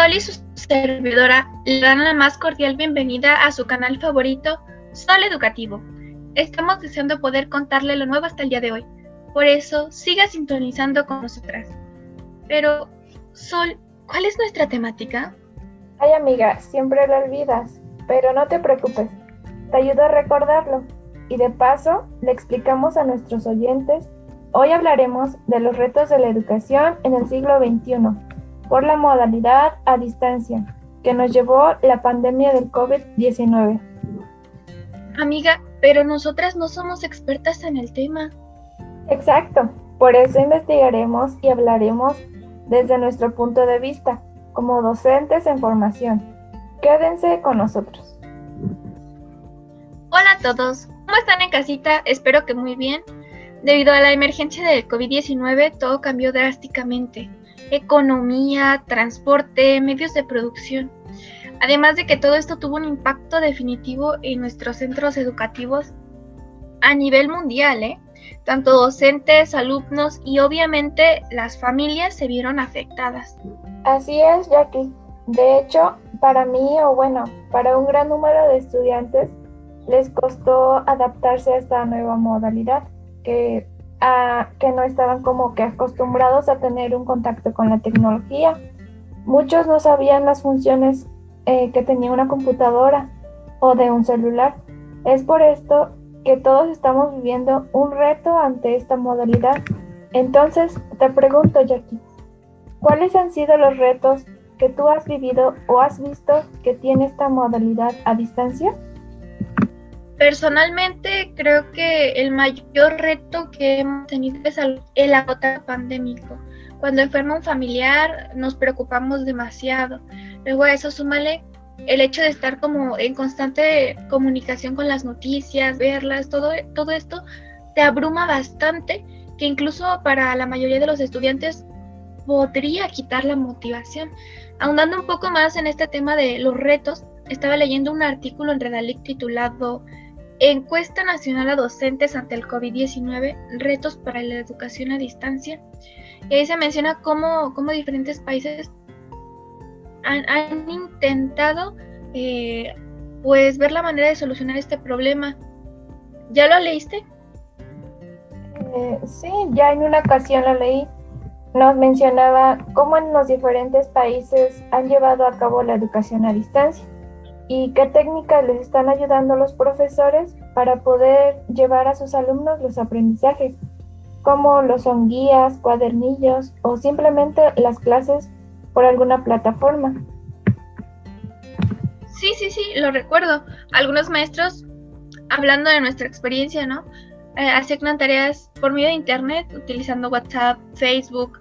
Sol y su servidora le dan la más cordial bienvenida a su canal favorito, Sol Educativo. Estamos deseando poder contarle lo nuevo hasta el día de hoy. Por eso, siga sintonizando con nosotras. Pero, Sol, ¿cuál es nuestra temática? Ay, amiga, siempre lo olvidas, pero no te preocupes. Te ayudo a recordarlo. Y de paso, le explicamos a nuestros oyentes. Hoy hablaremos de los retos de la educación en el siglo XXI por la modalidad a distancia que nos llevó la pandemia del COVID-19. Amiga, pero nosotras no somos expertas en el tema. Exacto, por eso investigaremos y hablaremos desde nuestro punto de vista, como docentes en formación. Quédense con nosotros. Hola a todos, ¿cómo están en casita? Espero que muy bien. Debido a la emergencia del COVID-19, todo cambió drásticamente economía, transporte, medios de producción. Además de que todo esto tuvo un impacto definitivo en nuestros centros educativos a nivel mundial, ¿eh? Tanto docentes, alumnos y obviamente las familias se vieron afectadas. Así es, Jackie. De hecho, para mí, o bueno, para un gran número de estudiantes, les costó adaptarse a esta nueva modalidad, que que no estaban como que acostumbrados a tener un contacto con la tecnología. Muchos no sabían las funciones eh, que tenía una computadora o de un celular. Es por esto que todos estamos viviendo un reto ante esta modalidad. Entonces, te pregunto, Jackie, ¿cuáles han sido los retos que tú has vivido o has visto que tiene esta modalidad a distancia? Personalmente creo que el mayor reto que hemos tenido es el agotamiento pandémico. Cuando enferma un familiar nos preocupamos demasiado. Luego a eso súmale el hecho de estar como en constante comunicación con las noticias, verlas, todo, todo esto te abruma bastante que incluso para la mayoría de los estudiantes podría quitar la motivación. Ahondando un poco más en este tema de los retos, estaba leyendo un artículo en Redalic titulado Encuesta Nacional a Docentes ante el COVID-19, retos para la educación a distancia. Ahí se menciona cómo, cómo diferentes países han, intentado eh, pues ver la manera de solucionar este problema. ¿Ya lo leíste? Eh, sí, ya en una ocasión lo leí. Nos mencionaba cómo en los diferentes países han llevado a cabo la educación a distancia y qué técnicas les están ayudando los profesores para poder llevar a sus alumnos los aprendizajes, como lo son guías, cuadernillos o simplemente las clases por alguna plataforma. Sí, sí, sí, lo recuerdo. Algunos maestros, hablando de nuestra experiencia, ¿no? Eh, tareas por medio de Internet, utilizando WhatsApp, Facebook,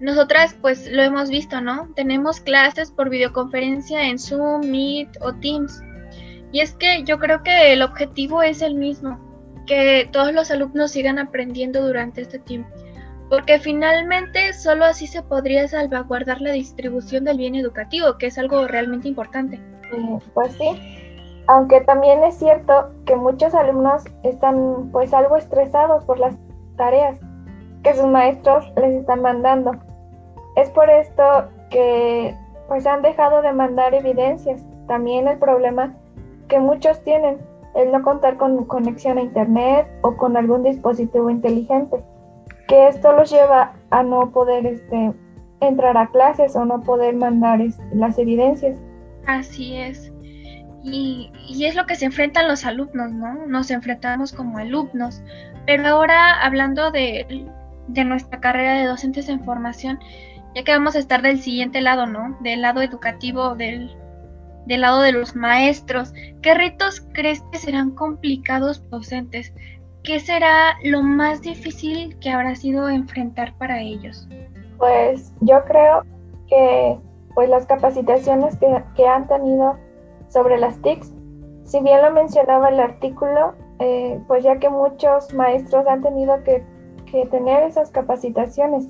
nosotras pues lo hemos visto, ¿no? Tenemos clases por videoconferencia en Zoom, Meet o Teams. Y es que yo creo que el objetivo es el mismo, que todos los alumnos sigan aprendiendo durante este tiempo, porque finalmente solo así se podría salvaguardar la distribución del bien educativo, que es algo realmente importante. Pues sí, aunque también es cierto que muchos alumnos están pues algo estresados por las tareas que sus maestros les están mandando. Es por esto que pues han dejado de mandar evidencias. También el problema que muchos tienen, el no contar con conexión a internet o con algún dispositivo inteligente, que esto los lleva a no poder este, entrar a clases o no poder mandar este, las evidencias. Así es. Y, y, es lo que se enfrentan los alumnos, ¿no? Nos enfrentamos como alumnos. Pero ahora hablando de, de nuestra carrera de docentes en formación, ya que vamos a estar del siguiente lado, ¿no? Del lado educativo, del, del lado de los maestros. ¿Qué retos crees que serán complicados docentes? ¿Qué será lo más difícil que habrá sido enfrentar para ellos? Pues yo creo que pues las capacitaciones que, que han tenido sobre las TICs, si bien lo mencionaba el artículo, eh, pues ya que muchos maestros han tenido que, que tener esas capacitaciones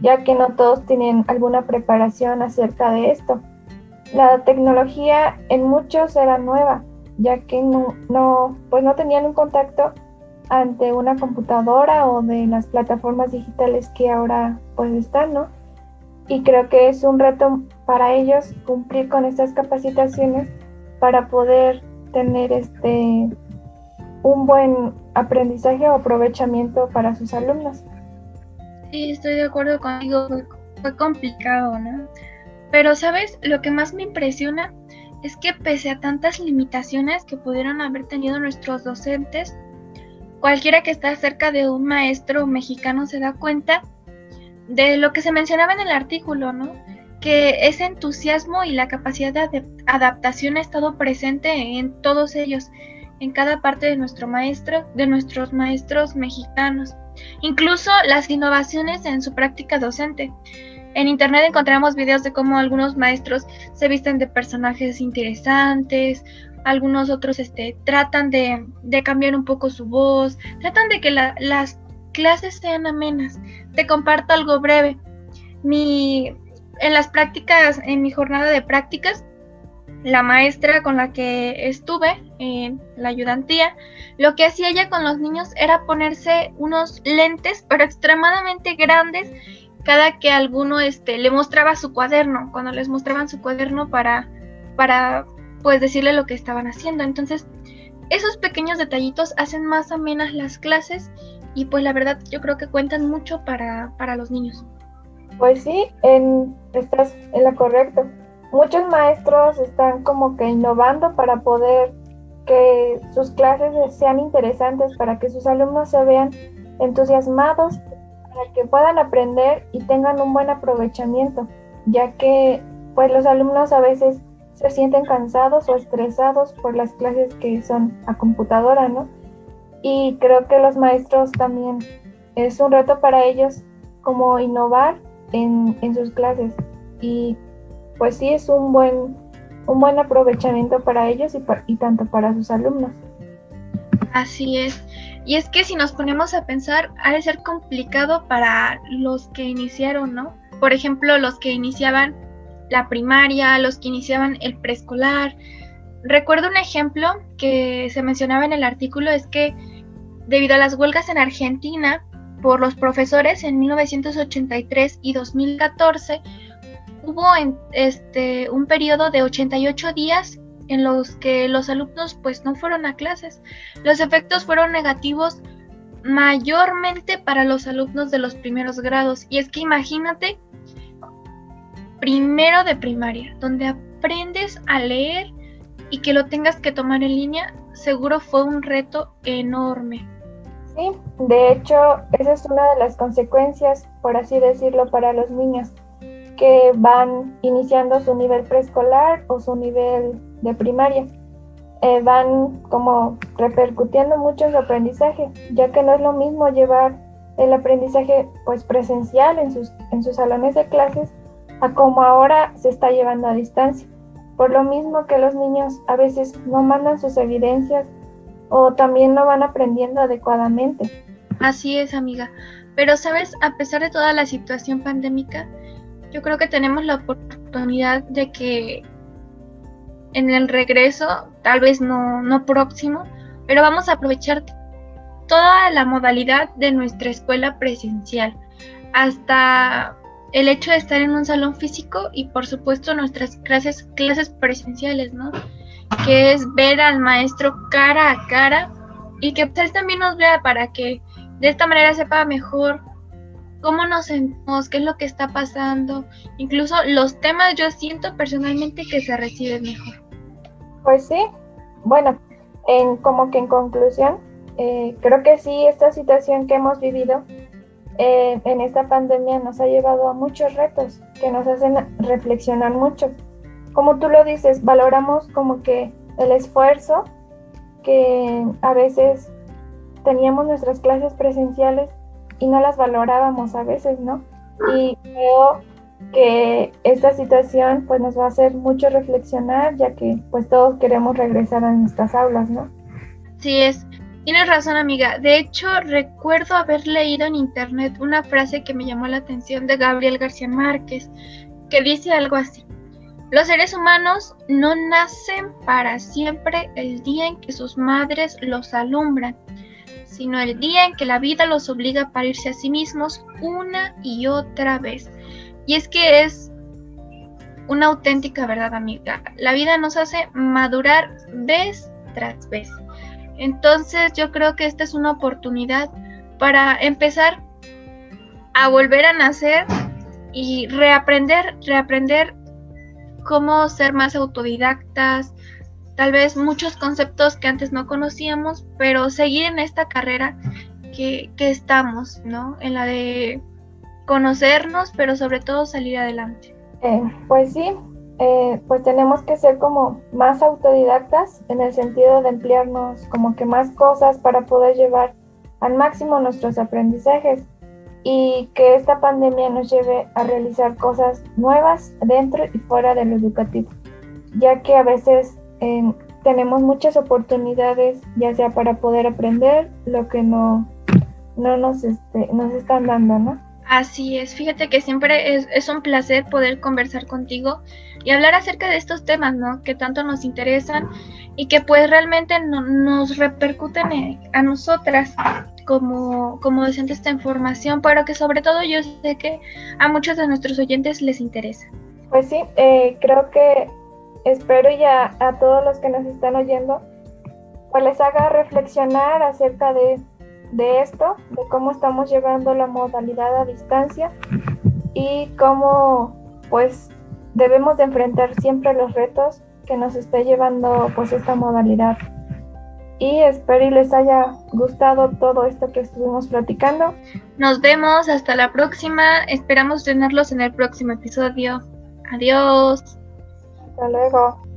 ya que no todos tienen alguna preparación acerca de esto. La tecnología en muchos era nueva, ya que no, pues no tenían un contacto ante una computadora o de las plataformas digitales que ahora pues están, ¿no? y creo que es un reto para ellos cumplir con estas capacitaciones para poder tener este un buen aprendizaje o aprovechamiento para sus alumnos. Sí, estoy de acuerdo contigo, fue, fue complicado, ¿no? Pero, ¿sabes? Lo que más me impresiona es que pese a tantas limitaciones que pudieron haber tenido nuestros docentes, cualquiera que está cerca de un maestro mexicano se da cuenta de lo que se mencionaba en el artículo, ¿no? Que ese entusiasmo y la capacidad de adaptación ha estado presente en todos ellos, en cada parte de nuestro maestro, de nuestros maestros mexicanos, incluso las innovaciones en su práctica docente. En internet encontramos videos de cómo algunos maestros se visten de personajes interesantes, algunos otros este, tratan de, cambiar un poco su voz, tratan de que las clases sean amenas. Te comparto algo breve. Mi, en las prácticas, en mi jornada de prácticas, la maestra con la que estuve en la ayudantía, lo que hacía ella con los niños era ponerse unos lentes, pero extremadamente grandes, cada que alguno este, le mostraba su cuaderno, cuando les mostraban su cuaderno para, para pues decirle lo que estaban haciendo. Entonces, esos pequeños detallitos hacen más amenas las clases y pues la verdad yo creo que cuentan mucho para, para los niños. Pues sí, en, estás en lo correcto. Muchos maestros están como que innovando para poder que sus clases sean interesantes, para que sus alumnos se vean entusiasmados, para que puedan aprender y tengan un buen aprovechamiento, ya que pues los alumnos a veces se sienten cansados o estresados por las clases que son a computadora, ¿no? Y creo que los maestros también es un reto para ellos como innovar en, sus clases. Y pues sí es un buen, un buen aprovechamiento para ellos y, y tanto para sus alumnos. Así es. Y es que si nos ponemos a pensar, ha de ser complicado para los que iniciaron, ¿no? Por ejemplo, los que iniciaban la primaria, los que iniciaban el preescolar. Recuerdo un ejemplo que se mencionaba en el artículo, es que debido a las huelgas en Argentina por los profesores en 1983 y 2014, hubo este, un periodo de 88 días en los que los alumnos pues no fueron a clases. Los efectos fueron negativos mayormente para los alumnos de los primeros grados. Y es que imagínate primero de primaria, donde aprendes a leer y que lo tengas que tomar en línea, seguro fue un reto enorme. Sí, de hecho, esa es una de las consecuencias, por así decirlo, para los niños que van iniciando su nivel preescolar o su nivel de primaria. Eh, van como repercutiendo mucho en su aprendizaje, ya que no es lo mismo llevar el aprendizaje pues presencial en sus, en sus salones de clases a como ahora se está llevando a distancia. Por lo mismo que los niños a veces no mandan sus evidencias o también no van aprendiendo adecuadamente. Así es, amiga. Pero, ¿sabes? A pesar de toda la situación pandémica, yo creo que tenemos la oportunidad de que en el regreso, tal vez no, no próximo, pero vamos a aprovechar toda la modalidad de nuestra escuela presencial, hasta el hecho de estar en un salón físico y por supuesto nuestras clases, clases presenciales, ¿no? Que es ver al maestro cara a cara y que él también nos vea para que de esta manera sepa mejor cómo nos sentimos, qué es lo que está pasando, incluso los temas yo siento personalmente que se reciben mejor. Pues sí, bueno, en, como que en conclusión, eh, creo que sí, esta situación que hemos vivido eh, en esta pandemia nos ha llevado a muchos retos que nos hacen reflexionar mucho. Como tú lo dices, valoramos como que el esfuerzo que a veces teníamos nuestras clases presenciales y no las valorábamos a veces, ¿no? Y creo que esta situación pues nos va a hacer mucho reflexionar ya que pues todos queremos regresar a nuestras aulas, ¿no? Sí es. Tienes razón, amiga. De hecho, recuerdo haber leído en internet una frase que me llamó la atención de Gabriel García Márquez, que dice algo así. Los seres humanos no nacen para siempre el día en que sus madres los alumbran, sino el día en que la vida los obliga a parirse a sí mismos una y otra vez. Y es que es una auténtica verdad, amiga. La vida nos hace madurar vez tras vez. Entonces yo creo que esta es una oportunidad para empezar a volver a nacer y reaprender, reaprender cómo ser más autodidactas, tal vez muchos conceptos que antes no conocíamos, pero seguir en esta carrera que, estamos, ¿no? En la de conocernos, pero sobre todo salir adelante. Eh, pues sí, eh, pues tenemos que ser como más autodidactas en el sentido de emplearnos como que más cosas para poder llevar al máximo nuestros aprendizajes y que esta pandemia nos lleve a realizar cosas nuevas dentro y fuera de lo educativo, ya que a veces tenemos muchas oportunidades, ya sea para poder aprender lo que no, no nos, este, nos están dando, ¿no? Así es, fíjate que siempre es, es, un placer poder conversar contigo y hablar acerca de estos temas, ¿no? Que tanto nos interesan y que pues realmente nos repercuten a nosotras como, como docentes esta información, pero que sobre todo yo sé que a muchos de nuestros oyentes les interesa. Pues sí, eh, creo que espero ya a todos los que nos están oyendo, pues les haga reflexionar acerca de, de esto, de cómo estamos llevando la modalidad a distancia y cómo pues debemos de enfrentar siempre los retos que nos esté llevando pues esta modalidad. Y espero y les haya gustado todo esto que estuvimos platicando. Nos vemos, hasta la próxima. Esperamos tenerlos en el próximo episodio. Adiós. Hasta luego.